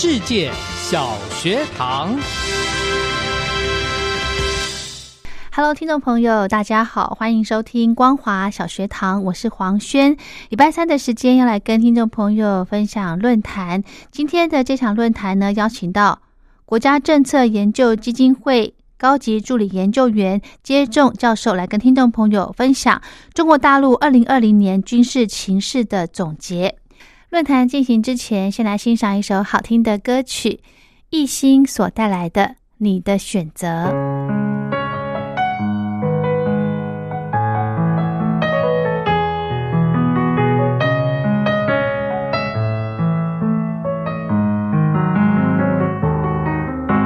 世界小学堂，Hello，听众朋友，大家好，欢迎收听光华小学堂，我是黄轩。礼拜三的时间要来跟听众朋友分享论坛。今天的这场论坛呢，邀请到国家政策研究基金会高级助理研究员接种教授来跟听众朋友分享中国大陆二零二零年军事情势的总结。论坛进行之前，先来欣赏一首好听的歌曲，艺兴所带来的《你的选择》。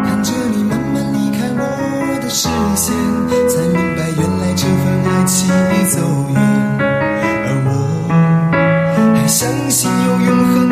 看着你慢慢离开我的视线，才明白原来这份爱情已走永恒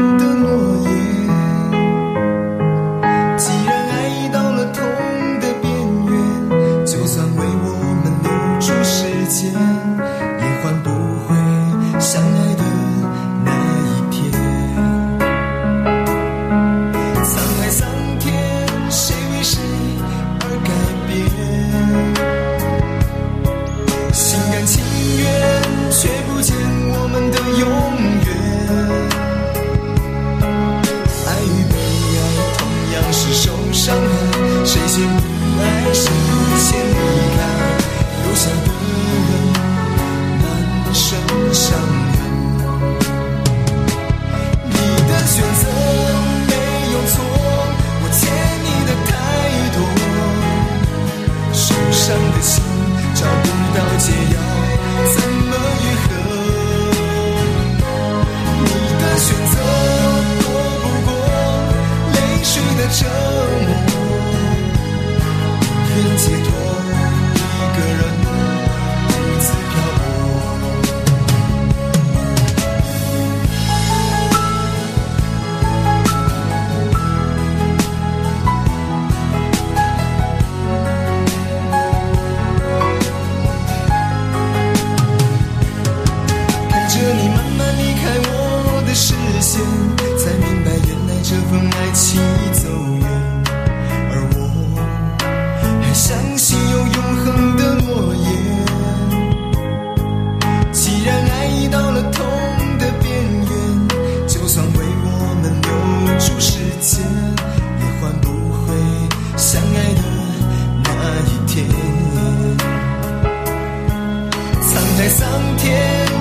今天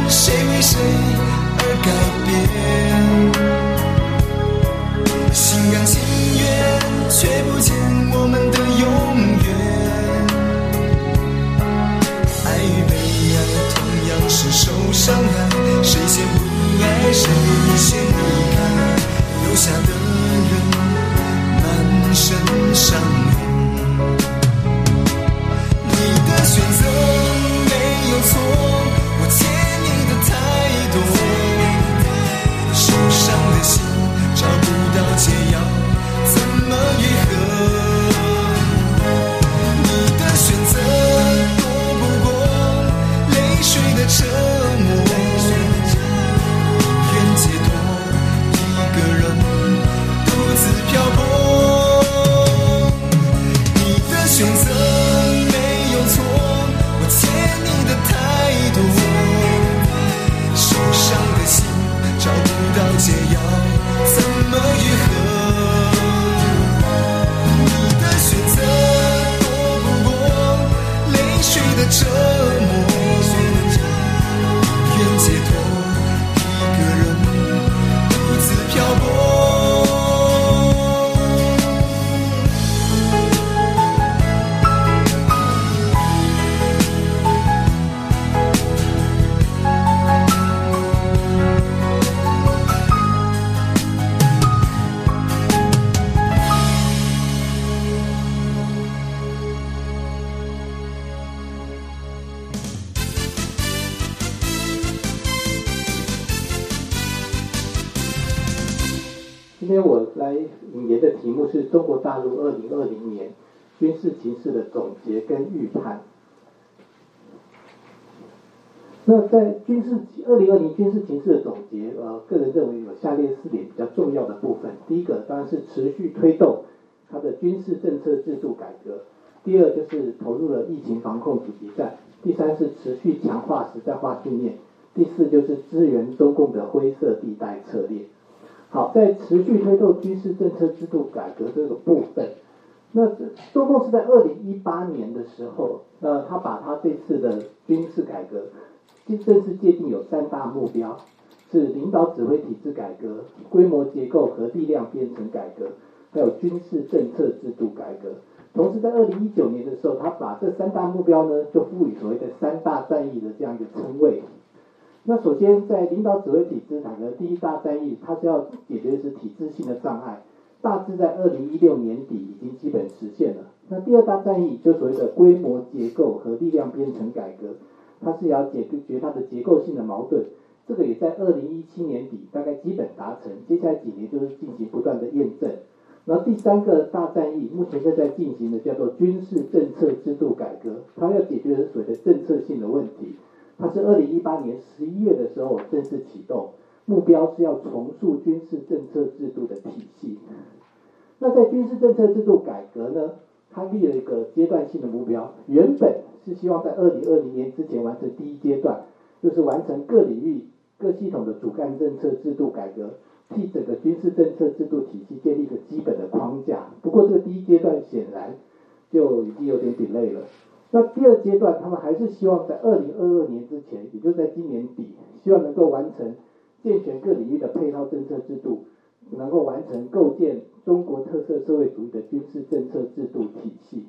谁为谁而改变心甘情愿却不见我们的永远。爱与被爱同样是受伤害谁先不爱谁先离开。留下的人满身伤。形式的总结跟预判。那在军事二零二零军事情势的总结，呃，个人认为有下列四点比较重要的部分。第一个当然是持续推动它的军事政策制度改革；第二就是投入了疫情防控阻击战；第三是持续强化实战化训练；第四就是支援中共的灰色地带策略。好，在持续推动军事政策制度改革这个部分，那中共是在二零一八年的时候，呃，他把他这次的军事改革。正式界定有三大目标，是领导指挥体制改革、规模结构和力量编成改革，还有军事政策制度改革。同时，在二零一九年的时候，他把这三大目标呢，就赋予所谓的三大战役的这样一个称谓。那首先，在领导指挥体制改革第一大战役，它是要解决的是体制性的障碍，大致在二零一六年底已经基本实现了。那第二大战役就所谓的规模结构和力量编程改革。它是要解决它的结构性的矛盾，这个也在二零一七年底大概基本达成，接下来几年就是进行不断的验证。然后第三个大战役目前正在进行的叫做军事政策制度改革，它要解决的是所谓的政策性的问题。它是二零一八年十一月的时候正式启动，目标是要重塑军事政策制度的体系。那在军事政策制度改革呢，它立了一个阶段性的目标，原本。是希望在二零二零年之前完成第一阶段，就是完成各领域各系统的主干政策制度改革，替整个军事政策制度体系建立一个基本的框架。不过这个第一阶段显然就已经有点 delay 了。那第二阶段，他们还是希望在二零二二年之前，也就在今年底，希望能够完成健全各领域的配套政策制度，能够完成构建中国特色社会主义的军事政策制度体系。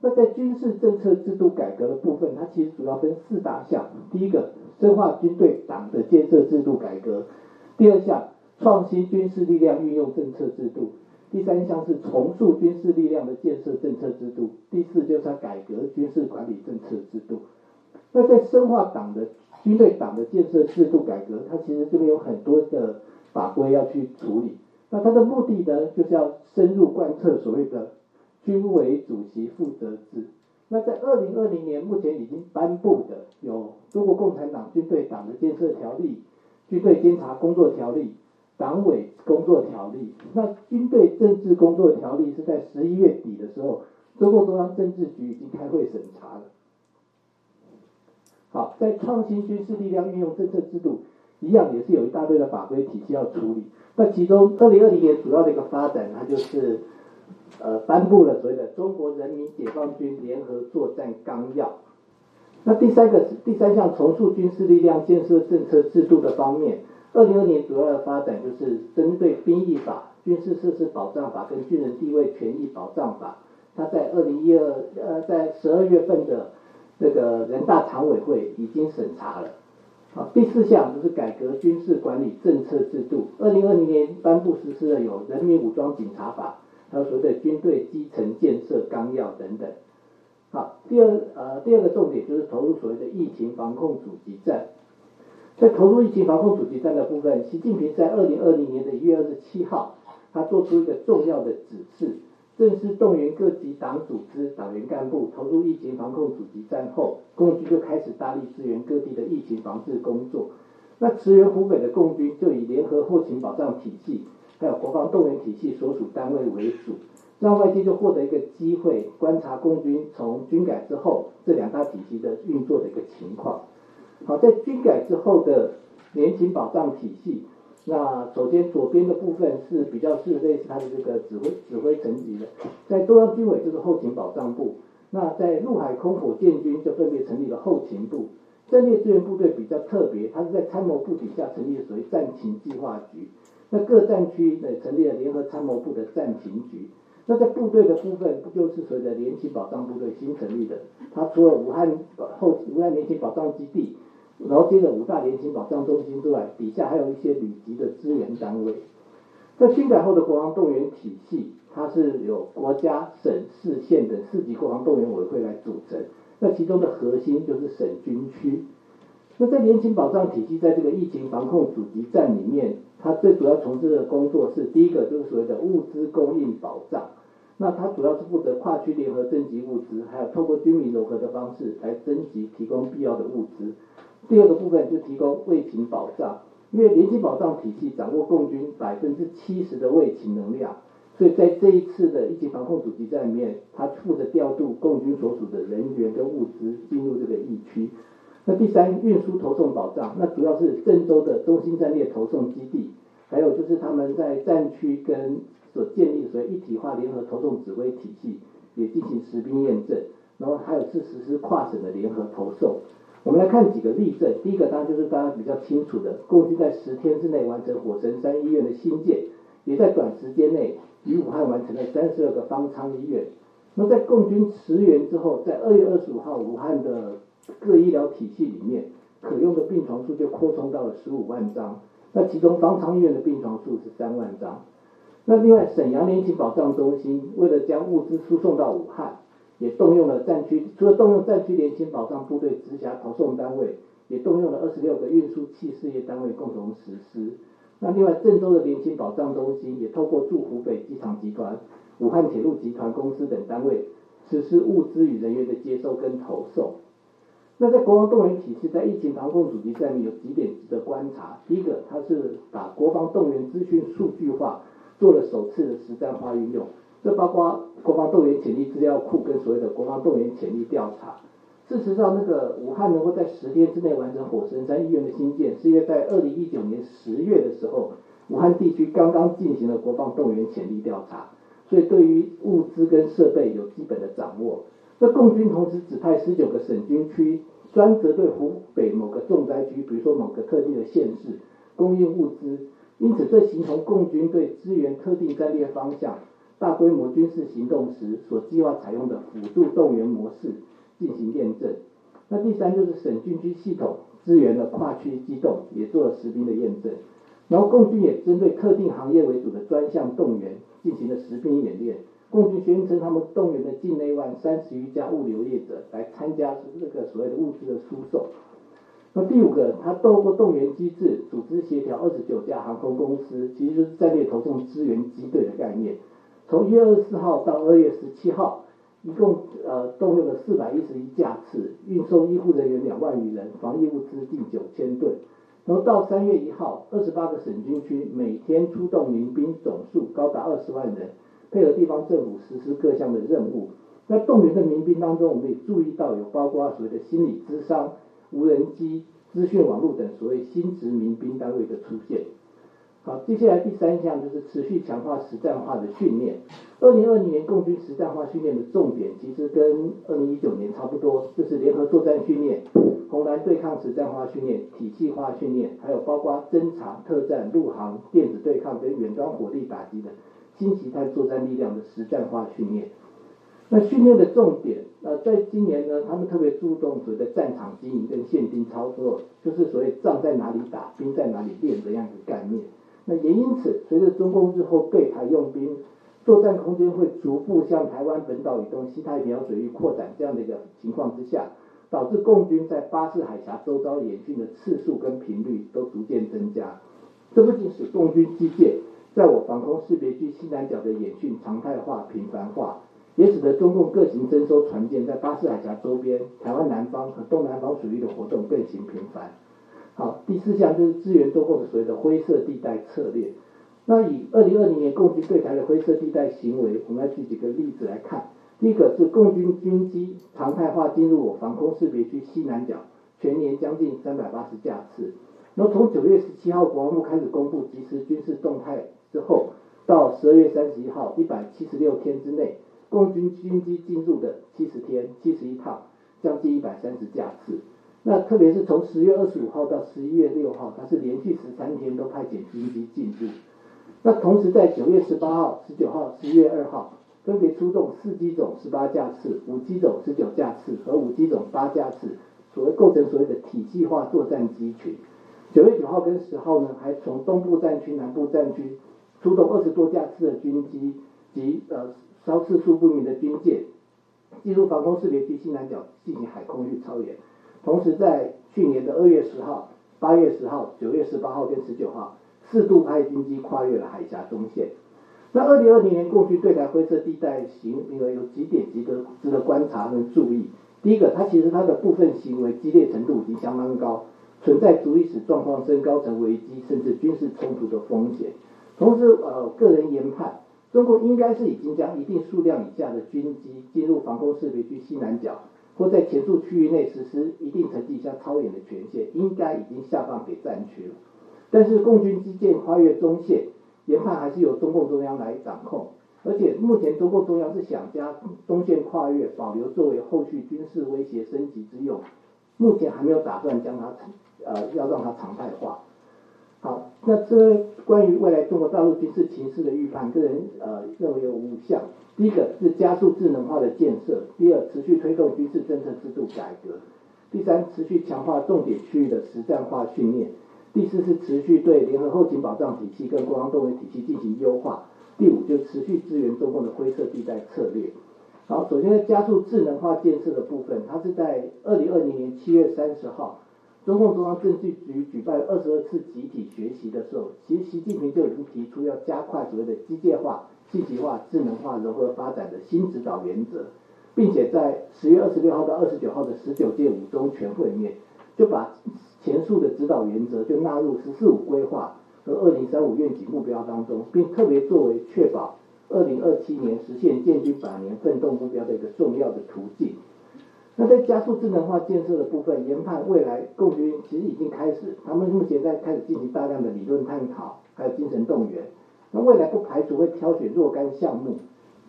那在军事政策制度改革的部分，它其实主要分四大项。第一个，深化军队党的建设制度改革；第二项，创新军事力量运用政策制度；第三项是重塑军事力量的建设政策制度；第四就是要改革军事管理政策制度。那在深化党的军队党的建设制度改革，它其实这边有很多的法规要去处理。那它的目的呢，就是要深入贯彻所谓的。军委主席负责制。那在二零二零年，目前已经颁布的有《中国共产党军队党的建设条例》、《军队监察工作条例》、《党委工作条例》。那《军队政治工作条例》是在十一月底的时候，中共中央政治局已经开会审查了。好，在创新军事力量运用政策制度，一样也是有一大堆的法规体系要处理。那其中二零二零年主要的一个发展，它就是。呃，颁布了所谓的《中国人民解放军联合作战纲要》。那第三个是第三项重塑军事力量建设政策制度的方面，二零二年主要的发展就是针对兵役法、军事设施保障法跟军人地位权益保障法，它在二零一二呃在十二月份的这个人大常委会已经审查了。好，第四项就是改革军事管理政策制度，二零二零年颁布实施了有《人民武装警察法》。还有所谓的军队基层建设纲要等等。好，第二呃第二个重点就是投入所谓的疫情防控阻击战。在投入疫情防控阻击战的部分，习近平在二零二零年的一月二十七号，他做出一个重要的指示，正式动员各级党组织、党员干部投入疫情防控阻击战后，共军就开始大力支援各地的疫情防治工作。那驰援湖北的共军就以联合后勤保障体系。还有国防动员体系所属单位为主，让外界就获得一个机会观察共军从军改之后这两大体系的运作的一个情况。好，在军改之后的年勤保障体系，那首先左边的部分是比较是类似它的这个指挥指挥层级的，在中央军委就是后勤保障部，那在陆海空火建军就分别成立了后勤部，战略支援部队比较特别，它是在参谋部底下成立的所谓战情计划局。那各战区呢成立了联合参谋部的战情局。那在部队的部分，不就是随着联勤保障部队新成立的？它除了武汉后武汉联勤保障基地，然后接着五大联勤保障中心之外，底下还有一些旅级的支援单位。在军改后的国防动员体系，它是由国家、省、市、县等四级国防动员委员会来组成。那其中的核心就是省军区。那在联勤保障体系，在这个疫情防控阻击战里面，它最主要从事的工作是第一个就是所谓的物资供应保障。那它主要是负责跨区联合征集物资，还有透过军民融合的方式来征集提供必要的物资。第二个部分就提供卫勤保障，因为联勤保障体系掌握共军百分之七十的卫勤能量，所以在这一次的一级防控阻击战里面，它负责调度共军所属的人员跟物资进入这个疫区。那第三，运输投送保障，那主要是郑州的中心战略投送基地，还有就是他们在战区跟所建立的所谓一体化联合投送指挥体系，也进行实兵验证，然后还有是实施跨省的联合投送。我们来看几个例证，第一个当然就是大家比较清楚的，共军在十天之内完成火神山医院的新建，也在短时间内与武汉完成了三十二个方舱医院。那在共军驰援之后，在二月二十五号，武汉的各医疗体系里面可用的病床数就扩充到了十五万张，那其中方舱医院的病床数是三万张。那另外，沈阳联勤保障中心为了将物资输送到武汉，也动用了战区，除了动用战区联勤保障部队直辖投送单位，也动用了二十六个运输器事业单位共同实施。那另外，郑州的联勤保障中心也透过驻湖北机场集团、武汉铁路集团公司等单位，实施物资与人员的接收跟投送。那在国防动员体系在疫情防控阻击战里有几点值得观察。第一个，它是把国防动员资讯数据化。做了首次的实战化运用，这包括国防动员潜力资料库跟所谓的国防动员潜力调查。事实上，那个武汉能够在十天之内完成火神山医院的新建，是因为在二零一九年十月的时候，武汉地区刚刚进行了国防动员潜力调查，所以对于物资跟设备有基本的掌握。那共军同时指派十九个省军区，专责对湖北某个重灾区，比如说某个特定的县市，供应物资。因此，这形成共军对支援特定战略方向、大规模军事行动时所计划采用的辅助动员模式进行验证。那第三就是省军区系统支援的跨区机动，也做了实兵的验证。然后共军也针对特定行业为主的专项动员进行了实兵演练。共军宣称他们动员了境内外三十余家物流业者来参加这个所谓的物资的输送。那第五个，他透过动员机制组织协调二十九家航空公司，其实就是战略投送支援机队的概念。从一月二十四号到二月十七号，一共呃动用了四百一十一架次，运送医护人员两万余人，防疫物资近九千吨。然后到三月一号，二十八个省军区每天出动民兵总数高达二十万人，配合地方政府实施各项的任务。在动员的民兵当中，我们也注意到有包括所谓的心理咨商。无人机、资讯网络等所谓新职民兵单位的出现。好，接下来第三项就是持续强化实战化的训练。二零二零年共军实战化训练的重点其实跟二零一九年差不多，就是联合作战训练、红蓝对抗实战化训练、体系化训练，还有包括侦察、特战、陆航、电子对抗跟远端火力打击的新形态作战力量的实战化训练。那训练的重点，呃，在今年呢，他们特别注重所谓的战场经营跟现兵操作，就是所谓仗在哪里打，兵在哪里练这样一个概念。那也因此，随着中共日后对台用兵，作战空间会逐步向台湾本岛以东西太平洋水域扩展这样的一个情况之下，导致共军在巴士海峡周遭演训的次数跟频率都逐渐增加。这不仅使共军机械在我防空识别区西南角的演训常态化、频繁化。也使得中共各型征收船舰在巴士海峡周边、台湾南方和东南方水域的活动更形频繁。好，第四项就是资源中共的所谓的灰色地带策略。那以二零二零年共军对台的灰色地带行为，我们来举几个例子来看。第一个是共军军机常态化进入我防空识别区西南角，全年将近三百八十架次。然后从九月十七号国防部开始公布即时军事动态之后，到十二月三十一号一百七十六天之内。共军军机进入的七十天七十一趟，将近一百三十架次。那特别是从十月二十五号到十一月六号，它是连续十三天都派遣军机进入。那同时在九月十八号、十九号、十一月二号，分别出动四机种十八架次、五机种十九架次和五机种八架次，所谓构成所谓的体系化作战机群。九月九号跟十号呢，还从东部战区、南部战区出动二十多架次的军机及呃。稍次数不明的军舰进入防空识别区西南角进行海空域超演，同时在去年的二月十号、八月十号、九月十八号跟十九号四度派军机跨越了海峡中线。那二零二零年过去对台灰色地带行为有几点值得值得观察跟注意。第一个，它其实它的部分行为激烈程度已经相当高，存在足以使状况升高成危机甚至军事冲突的风险。同时，呃，个人研判，中国应该是已经将一定数量以下的军机进入防空识别区西南角，或在前述区域内实施一定层级下超远的权限，应该已经下放给战区了。但是，共军基建跨越中线，研判还是由中共中央来掌控。而且，目前中共中央是想将中线跨越保留作为后续军事威胁升级之用，目前还没有打算将它呃要让它常态化。好，那这关于未来中国大陆军事情势的预判，个人呃认为有五项。第一个是加速智能化的建设，第二持续推动军事政策制度改革，第三持续强化重点区域的实战化训练，第四是持续对联合后勤保障体系跟国防动员体系进行优化，第五就持续支援中共的灰色地带策略。好，首先加速智能化建设的部分，它是在二零二零年七月三十号。中共中央政治局举办二十二次集体学习的时候，其实习近平就已经提出要加快所谓的机械化、信息化、智能化融合发展的新指导原则，并且在十月二十六号到二十九号的十九届五中全会面，就把前述的指导原则就纳入“十四五”规划和二零三五愿景目标当中，并特别作为确保二零二七年实现建军百年奋斗目标的一个重要的途径。那在加速智能化建设的部分，研判未来共军其实已经开始，他们目前在开始进行大量的理论探讨，还有精神动员。那未来不排除会挑选若干项目，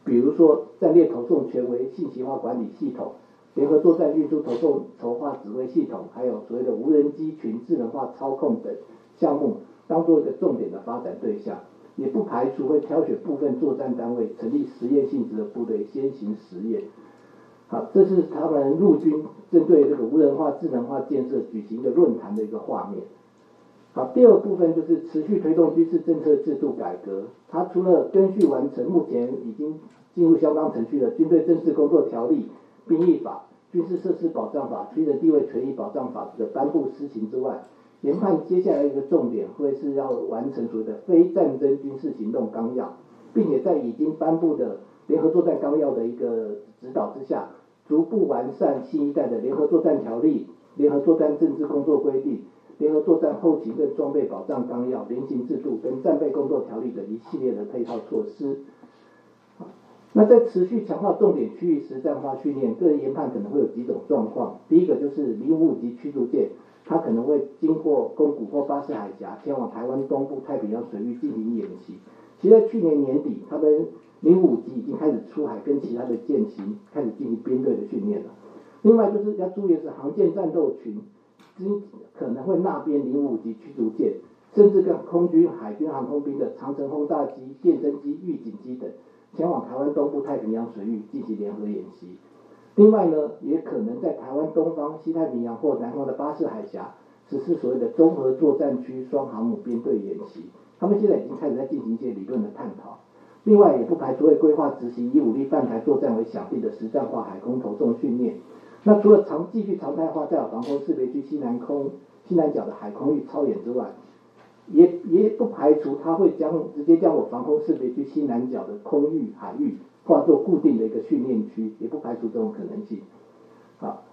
比如说战略投送权威信息化管理系统、联合作战运输投送筹划指挥系统，还有所谓的无人机群智能化操控等项目，当做一个重点的发展对象。也不排除会挑选部分作战单位成立实验性质的部队，先行实验。好，这是他们陆军针对这个无人化、智能化建设举行的论坛的一个画面。好，第二部分就是持续推动军事政策制度改革。它除了根据完成目前已经进入相当程序的《军队政治工作条例》、《兵役法》、《军事设施保障法》、《军人地位权益保障法》的颁布施行之外，研判接下来一个重点会是要完成所谓的非战争军事行动纲要，并且在已经颁布的联合作战纲要的一个指导之下。逐步完善新一代的联合作战条例、联合作战政治工作规定、联合作战后勤跟装备保障纲要、联勤制度跟战备工作条例等一系列的配套措施。那在持续强化重点区域实战化训练，个人研判可能会有几种状况。第一个就是零五级驱逐舰，它可能会经过宫古或巴士海峡，前往台湾东部太平洋水域进行演习。其实在去年年底，他们零五级已经开始出海，跟其他的舰型开始进行编队的训练了。另外就是要注意的是，航舰战斗群经可能会纳编零五级驱逐舰，甚至跟空军、海军航空兵的长城轰炸机、电侦机、预警机等，前往台湾东部太平洋水域进行联合演习。另外呢，也可能在台湾东方、西太平洋或南方的巴士海峡实施所谓的综合作战区双航母编队演习。他们现在已经开始在进行一些理论的探讨。另外，也不排除会规划执行以武力犯台作战为想定的实战化海空投送训练。那除了常继续常态化在我防空识别区西南空、西南角的海空域操演之外，也也不排除他会将直接将我防空识别区西南角的空域海域化作固定的一个训练区，也不排除这种可能性。好。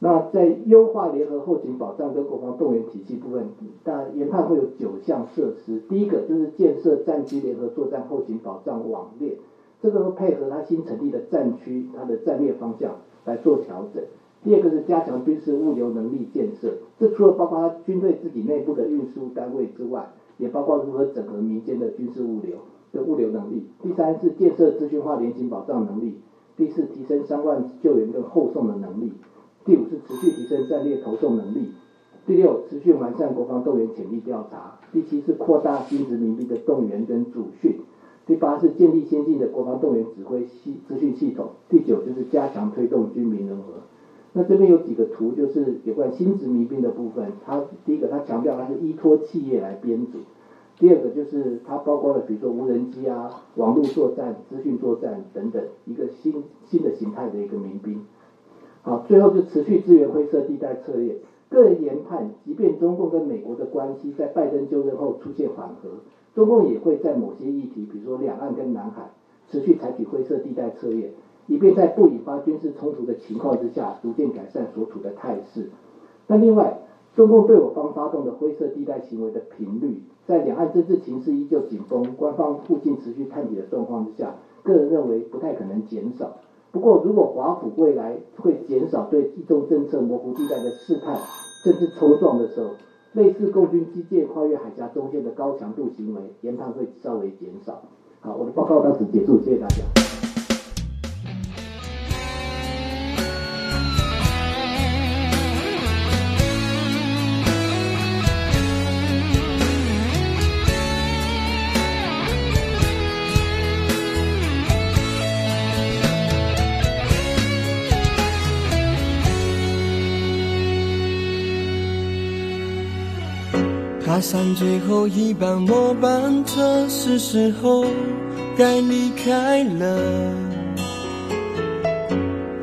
那在优化联合后勤保障跟国防动员体系部分，但研判会有九项设施。第一个就是建设战区联合作战后勤保障网链，这个会配合它新成立的战区它的战略方向来做调整。第二个是加强军事物流能力建设，这除了包括军队自己内部的运输单位之外，也包括如何整合民间的军事物流的物流能力。第三是建设资讯化联勤保障能力。第四提升伤患救援跟后送的能力。第五是持续提升战略投送能力，第六持续完善国防动员潜力调查，第七是扩大新殖民兵的动员跟主训，第八是建立先进的国防动员指挥系资讯系统，第九就是加强推动军民融合。那这边有几个图，就是有关新殖民兵的部分，它第一个它强调它是依托企业来编组，第二个就是它包括了比如说无人机啊、网络作战、资讯作战等等一个新新的形态的一个民兵。好，最后是持续支援灰色地带策略，个人研判，即便中共跟美国的关系在拜登就任后出现缓和，中共也会在某些议题，比如说两岸跟南海，持续采取灰色地带策略，以便在不引发军事冲突的情况之下，逐渐改善所处的态势。那另外，中共对我方发动的灰色地带行为的频率，在两岸政治情势依旧紧绷、官方附近持续探底的状况之下，个人认为不太可能减少。不过，如果华府未来会减少对冀中政策模糊地带的试探，甚至冲撞的时候，类似共军基建跨越海峡中间的高强度行为，研判会稍微减少。好，我的报告到此结束，谢谢大家。踏上最后一班末班车，是时候该离开了。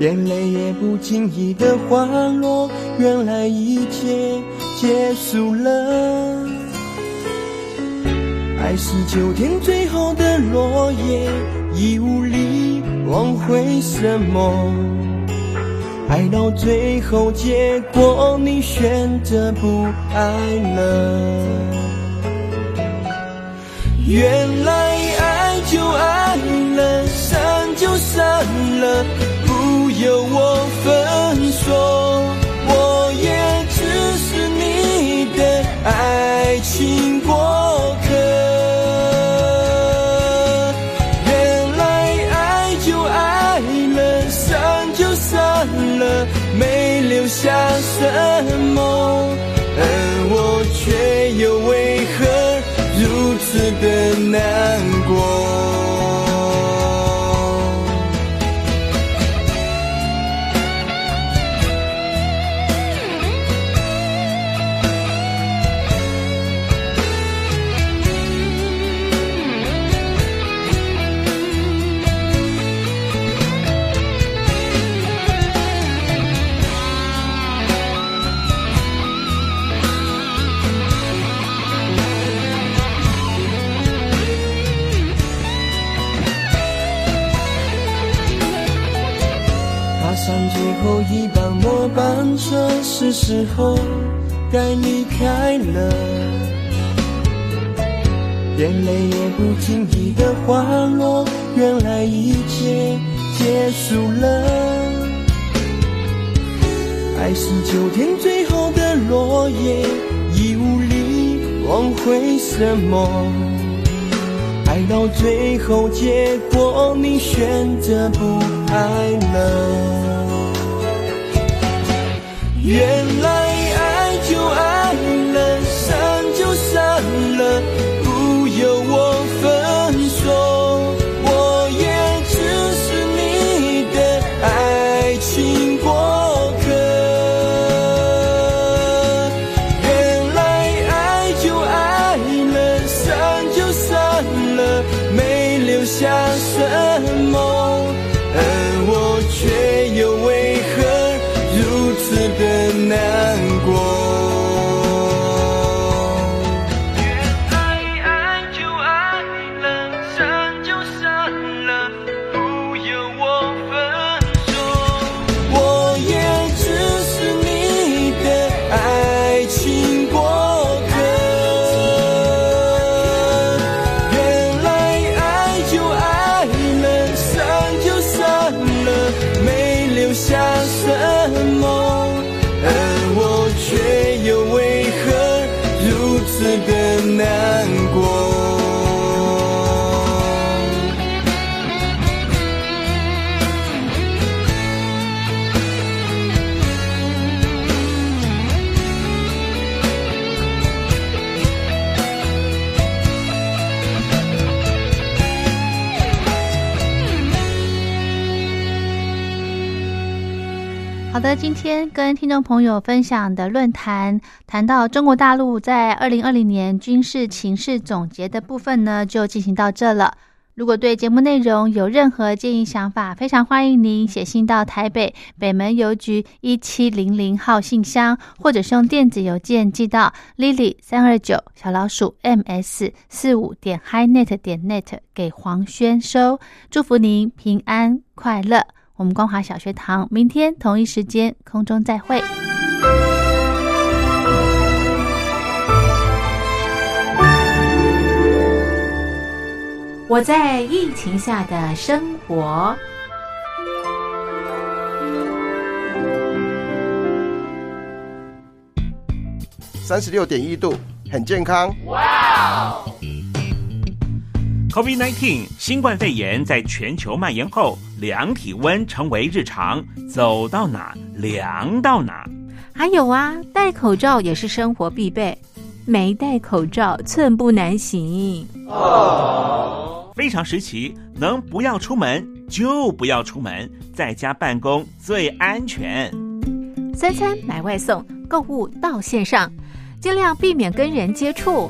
眼泪也不经意的滑落，原来一切结束了。爱是秋天最后的落叶，已无力挽回什么。爱到最后，结果你选择不爱了。原来爱就爱难上最后一班末班车，是时候该离开了。眼泪也不经意的滑落，原来一切结束了。爱是秋天最后的落叶，已无力挽回什么。爱到最后，结果你选择不爱了。原来好的，今天跟听众朋友分享的论坛谈到中国大陆在二零二零年军事情势总结的部分呢，就进行到这了。如果对节目内容有任何建议想法，非常欢迎您写信到台北北门邮局一七零零号信箱，或者是用电子邮件寄到 lily 三二九小老鼠 ms 四五点 HiNet 点 net 给黄轩收。祝福您平安快乐。我们光华小学堂明天同一时间空中再会。我在疫情下的生活。三十六点一度，很健康。COVID-19 新冠肺炎在全球蔓延后，量体温成为日常，走到哪量到哪。还有啊，戴口罩也是生活必备，没戴口罩寸步难行。非常时期，能不要出门就不要出门，在家办公最安全。三餐买外送，购物到线上，尽量避免跟人接触。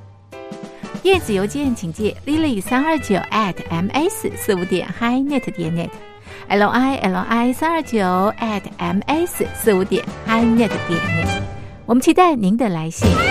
电子邮件请借 lily 三二九 at ms 四五点 hi.net 点 net，l i l i 三二九 at ms 四五点 hi.net 点 net。我们期待您的来信。